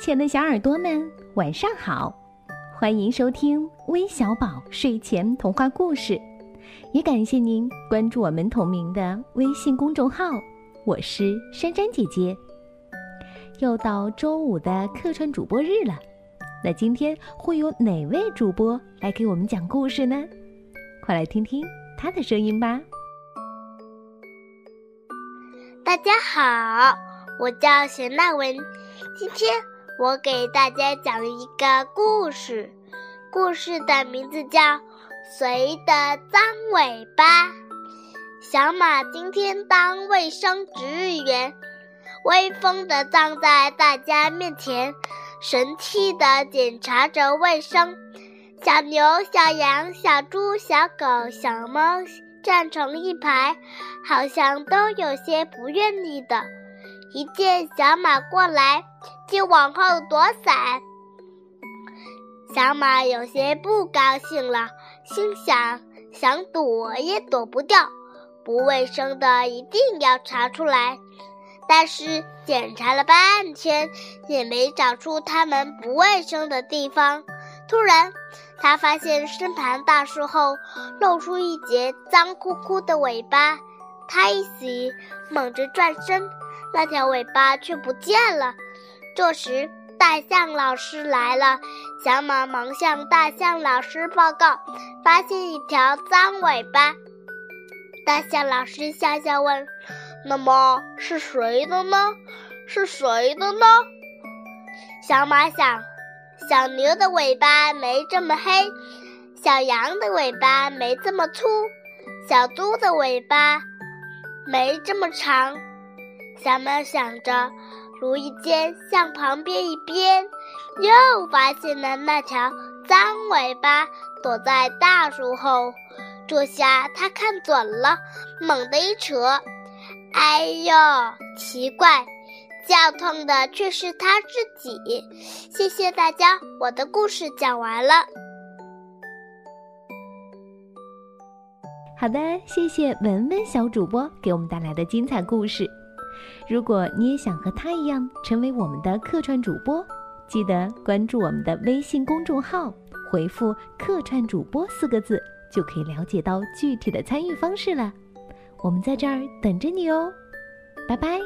亲爱的小耳朵们，晚上好！欢迎收听微小宝睡前童话故事，也感谢您关注我们同名的微信公众号。我是珊珊姐姐。又到周五的客串主播日了，那今天会有哪位主播来给我们讲故事呢？快来听听他的声音吧！大家好，我叫贤娜文，今天我给大家讲一个故事，故事的名字叫《谁的脏尾巴》。小马今天当卫生值日员，威风的站在大家面前，神气的检查着卫生。小牛、小羊、小猪、小狗、小猫。站成一排，好像都有些不愿意的。一见小马过来，就往后躲闪。小马有些不高兴了，心想：想躲也躲不掉，不卫生的一定要查出来。但是检查了半天，也没找出它们不卫生的地方。突然，他发现身旁大树后露出一截脏乎乎的尾巴，他一喜，猛地转身，那条尾巴却不见了。这时，大象老师来了，小马忙向大象老师报告，发现一条脏尾巴。大象老师笑笑问：“那么是谁的呢？是谁的呢？”小马想。小牛的尾巴没这么黑，小羊的尾巴没这么粗，小猪的尾巴没这么长。小猫想着，无意间向旁边一瞥，又发现了那条脏尾巴躲在大树后。这下它看准了，猛地一扯，哎呦，奇怪！叫痛的却是他自己。谢谢大家，我的故事讲完了。好的，谢谢文文小主播给我们带来的精彩故事。如果你也想和他一样成为我们的客串主播，记得关注我们的微信公众号，回复“客串主播”四个字，就可以了解到具体的参与方式了。我们在这儿等着你哦，拜拜。